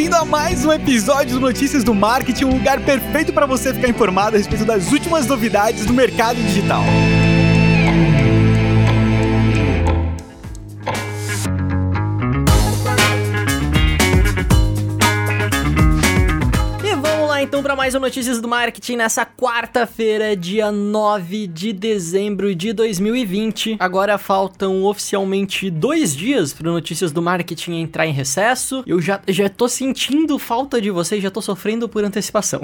bem-vindo a mais um episódio do Notícias do Marketing, um lugar perfeito para você ficar informado a respeito das últimas novidades do mercado digital. Então para mais um Notícias do Marketing nessa quarta-feira, dia 9 de dezembro de 2020. Agora faltam oficialmente dois dias para Notícias do Marketing entrar em recesso. Eu já, já tô sentindo falta de vocês, já tô sofrendo por antecipação.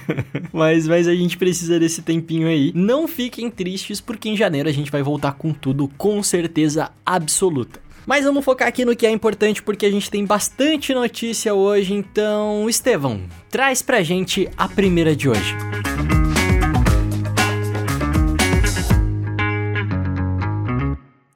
mas, mas a gente precisa desse tempinho aí. Não fiquem tristes, porque em janeiro a gente vai voltar com tudo com certeza absoluta. Mas vamos focar aqui no que é importante porque a gente tem bastante notícia hoje, então, Estevão, traz pra gente a primeira de hoje.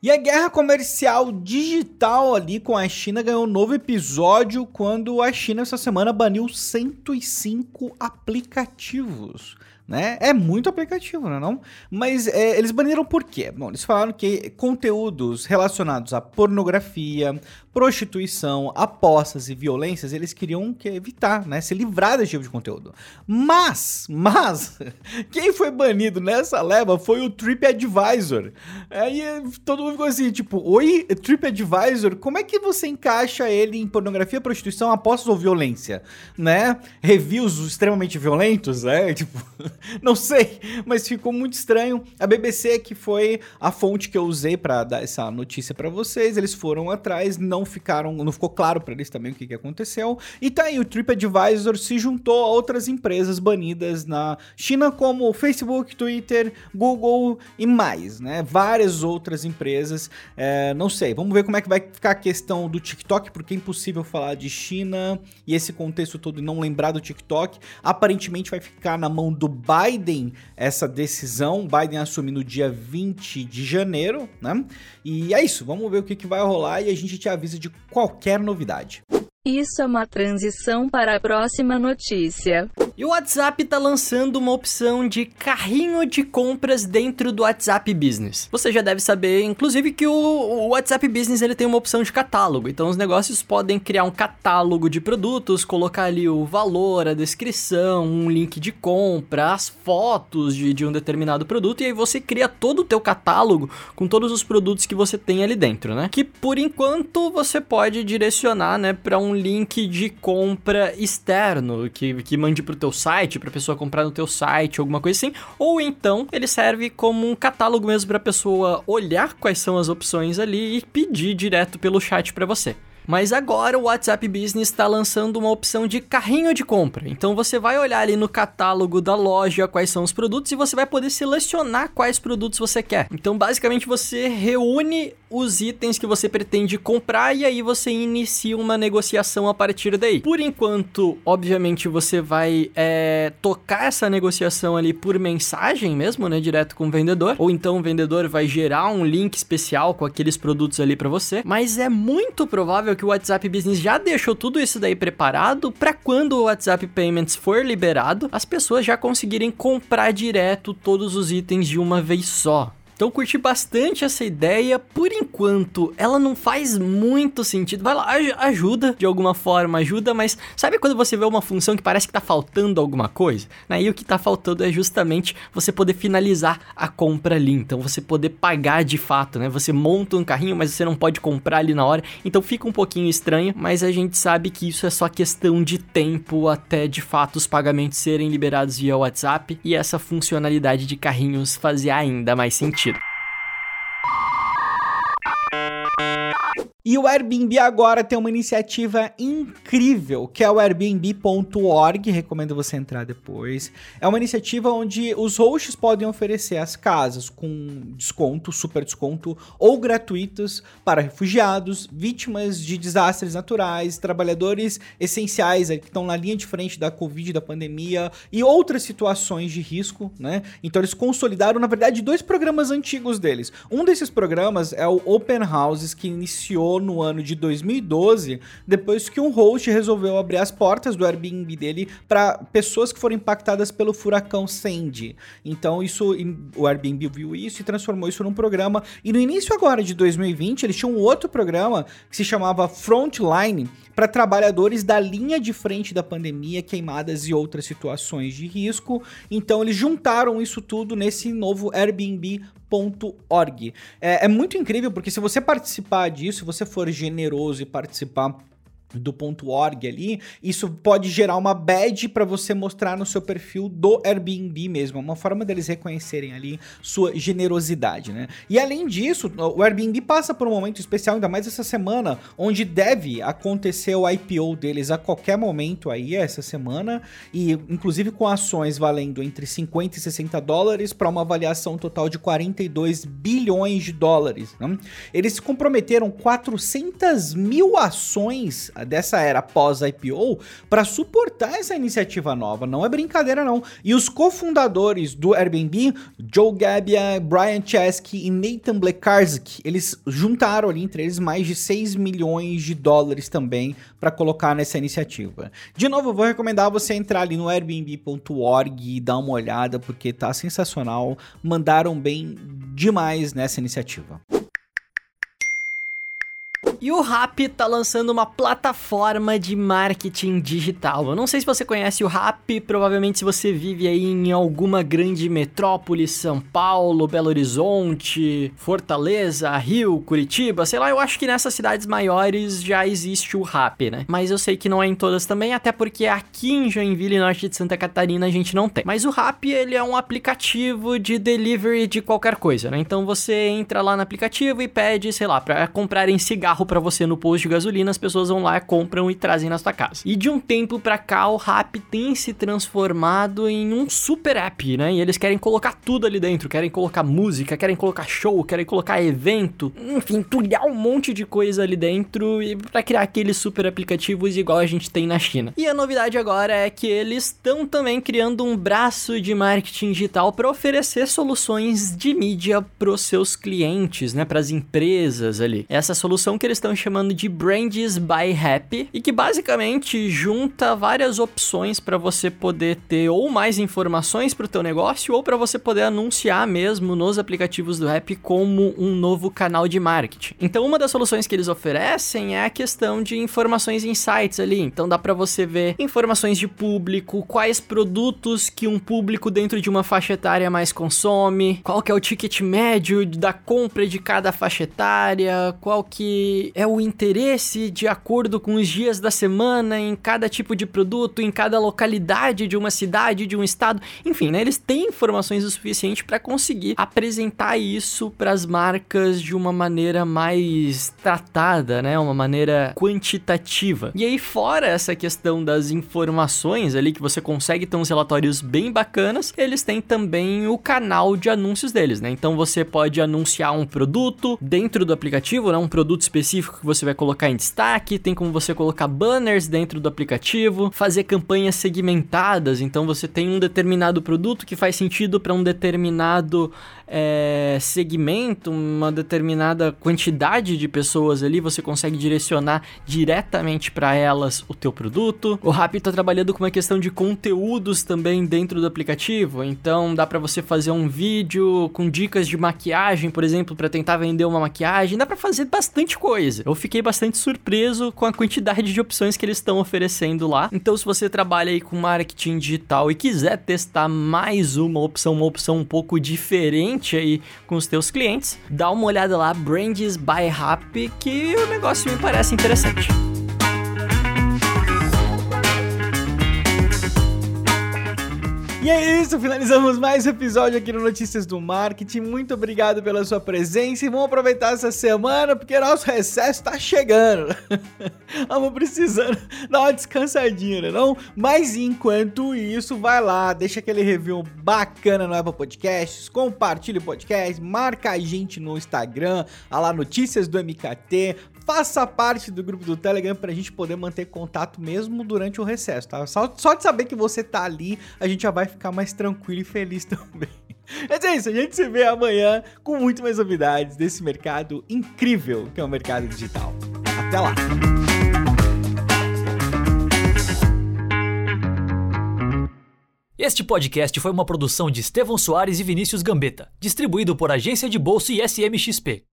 E a guerra comercial digital ali com a China ganhou um novo episódio quando a China essa semana baniu 105 aplicativos né? É muito aplicativo, não é não? Mas é, eles baniram por quê? Bom, eles falaram que conteúdos relacionados à pornografia, prostituição, apostas e violências, eles queriam que evitar, né? Se livrar desse tipo de conteúdo. Mas, mas, quem foi banido nessa leva foi o TripAdvisor. Aí todo mundo ficou assim, tipo, oi, TripAdvisor, como é que você encaixa ele em pornografia, prostituição, apostas ou violência? Né? Reviews extremamente violentos, né? Tipo, não sei, mas ficou muito estranho. A BBC, que foi a fonte que eu usei para dar essa notícia para vocês, eles foram atrás, não ficaram, não ficou claro para eles também o que, que aconteceu. E tá aí, o TripAdvisor se juntou a outras empresas banidas na China, como Facebook, Twitter, Google e mais, né? Várias outras empresas. É, não sei, vamos ver como é que vai ficar a questão do TikTok, porque é impossível falar de China e esse contexto todo e não lembrar do TikTok. Aparentemente vai ficar na mão do Biden essa decisão. Biden assume no dia 20 de janeiro, né? E é isso, vamos ver o que, que vai rolar e a gente te avisa de qualquer novidade. Isso é uma transição para a próxima notícia. E o WhatsApp está lançando uma opção de carrinho de compras dentro do WhatsApp Business. Você já deve saber, inclusive, que o, WhatsApp Business ele tem uma opção de catálogo. Então os negócios podem criar um catálogo de produtos, colocar ali o valor, a descrição, um link de compra, as fotos de, de um determinado produto e aí você cria todo o teu catálogo com todos os produtos que você tem ali dentro, né? Que por enquanto você pode direcionar, né, para um link de compra externo que, que mande pro teu site, pra pessoa comprar no teu site, alguma coisa assim. Ou então ele serve como um catálogo mesmo pra pessoa olhar quais são as opções ali e pedir direto pelo chat para você. Mas agora o WhatsApp Business está lançando uma opção de carrinho de compra. Então você vai olhar ali no catálogo da loja quais são os produtos e você vai poder selecionar quais produtos você quer. Então basicamente você reúne os itens que você pretende comprar e aí você inicia uma negociação a partir daí. Por enquanto, obviamente, você vai é, tocar essa negociação ali por mensagem mesmo, né, direto com o vendedor, ou então o vendedor vai gerar um link especial com aqueles produtos ali para você, mas é muito provável que o WhatsApp Business já deixou tudo isso daí preparado para quando o WhatsApp Payments for liberado, as pessoas já conseguirem comprar direto todos os itens de uma vez só. Então curti bastante essa ideia. Por enquanto, ela não faz muito sentido. Vai lá, ajuda de alguma forma, ajuda, mas sabe quando você vê uma função que parece que tá faltando alguma coisa? Né? E o que tá faltando é justamente você poder finalizar a compra ali. Então você poder pagar de fato, né? Você monta um carrinho, mas você não pode comprar ali na hora. Então fica um pouquinho estranho, mas a gente sabe que isso é só questão de tempo até de fato os pagamentos serem liberados via WhatsApp e essa funcionalidade de carrinhos fazer ainda mais sentido. E o Airbnb agora tem uma iniciativa incrível, que é o airbnb.org, recomendo você entrar depois. É uma iniciativa onde os hosts podem oferecer as casas com desconto, super desconto ou gratuitos para refugiados, vítimas de desastres naturais, trabalhadores essenciais que estão na linha de frente da Covid, da pandemia e outras situações de risco, né? Então eles consolidaram, na verdade, dois programas antigos deles. Um desses programas é o Open Houses, que iniciou no ano de 2012, depois que um host resolveu abrir as portas do Airbnb dele para pessoas que foram impactadas pelo furacão Sandy. Então isso o Airbnb viu isso e transformou isso num programa. E no início agora de 2020, eles tinham um outro programa que se chamava Frontline para trabalhadores da linha de frente da pandemia, queimadas e outras situações de risco. Então eles juntaram isso tudo nesse novo Airbnb.org. É, é muito incrível porque se você participar disso, se você for generoso e participar do .org ali, isso pode gerar uma badge para você mostrar no seu perfil do Airbnb mesmo, uma forma deles reconhecerem ali sua generosidade, né? E além disso, o Airbnb passa por um momento especial, ainda mais essa semana, onde deve acontecer o IPO deles a qualquer momento aí essa semana, e inclusive com ações valendo entre 50 e 60 dólares para uma avaliação total de 42 bilhões de dólares. Né? Eles se comprometeram 400 mil ações dessa era pós-IPO para suportar essa iniciativa nova. Não é brincadeira, não. E os cofundadores do Airbnb, Joe Gabbia, Brian Chesky e Nathan Blekarski, eles juntaram ali entre eles mais de 6 milhões de dólares também para colocar nessa iniciativa. De novo, eu vou recomendar você entrar ali no airbnb.org e dar uma olhada porque tá sensacional. Mandaram bem demais nessa iniciativa. E o Rap tá lançando uma plataforma de marketing digital. Eu não sei se você conhece o Rap, provavelmente se você vive aí em alguma grande metrópole, São Paulo, Belo Horizonte, Fortaleza, Rio, Curitiba, sei lá, eu acho que nessas cidades maiores já existe o Rap, né? Mas eu sei que não é em todas também, até porque aqui em Joinville, norte de Santa Catarina, a gente não tem. Mas o Rap, ele é um aplicativo de delivery de qualquer coisa, né? Então você entra lá no aplicativo e pede, sei lá, para comprarem cigarro para você no posto de gasolina, as pessoas vão lá, compram e trazem na sua casa. E de um tempo para cá, o Rap tem se transformado em um super app, né? E eles querem colocar tudo ali dentro, querem colocar música, querem colocar show, querem colocar evento, enfim, tulhar um monte de coisa ali dentro e para criar aqueles super aplicativos igual a gente tem na China. E a novidade agora é que eles estão também criando um braço de marketing digital para oferecer soluções de mídia para os seus clientes, né, para as empresas ali. Essa solução que eles estão chamando de Brands by Happy e que basicamente junta várias opções para você poder ter ou mais informações para o teu negócio ou para você poder anunciar mesmo nos aplicativos do app como um novo canal de marketing. Então uma das soluções que eles oferecem é a questão de informações em sites ali. Então dá para você ver informações de público, quais produtos que um público dentro de uma faixa etária mais consome, qual que é o ticket médio da compra de cada faixa etária, qual que é o interesse de acordo com os dias da semana em cada tipo de produto, em cada localidade de uma cidade, de um estado. Enfim, né? Eles têm informações o suficiente para conseguir apresentar isso para as marcas de uma maneira mais tratada, né? Uma maneira quantitativa. E aí, fora essa questão das informações ali que você consegue ter uns relatórios bem bacanas, eles têm também o canal de anúncios deles, né? Então você pode anunciar um produto dentro do aplicativo, né? Um produto específico específico que você vai colocar em destaque, tem como você colocar banners dentro do aplicativo, fazer campanhas segmentadas, então você tem um determinado produto que faz sentido para um determinado é, segmento, uma determinada quantidade de pessoas ali, você consegue direcionar diretamente para elas o teu produto. O Rappi está trabalhando com uma questão de conteúdos também dentro do aplicativo, então dá para você fazer um vídeo com dicas de maquiagem, por exemplo, para tentar vender uma maquiagem, dá para fazer bastante coisa. Eu fiquei bastante surpreso com a quantidade de opções que eles estão oferecendo lá. Então, se você trabalha aí com marketing digital e quiser testar mais uma opção, uma opção um pouco diferente aí com os teus clientes, dá uma olhada lá, Brands by Happy, que o negócio me parece interessante. E é isso, finalizamos mais um episódio aqui no Notícias do Marketing. Muito obrigado pela sua presença e vamos aproveitar essa semana porque nosso recesso tá chegando. Vamos precisando dar uma descansadinha, né não? Mas enquanto isso, vai lá, deixa aquele review bacana no Apple Podcasts, compartilha o podcast, marca a gente no Instagram, lá Notícias do MKT, faça parte do grupo do Telegram pra gente poder manter contato mesmo durante o recesso, tá? Só, só de saber que você tá ali, a gente já vai ficar mais tranquilo e feliz também. Mas é isso, a gente se vê amanhã com muito mais novidades desse mercado incrível que é o mercado digital. Até lá! Este podcast foi uma produção de Estevão Soares e Vinícius Gambetta, distribuído por Agência de Bolsa e SMXP.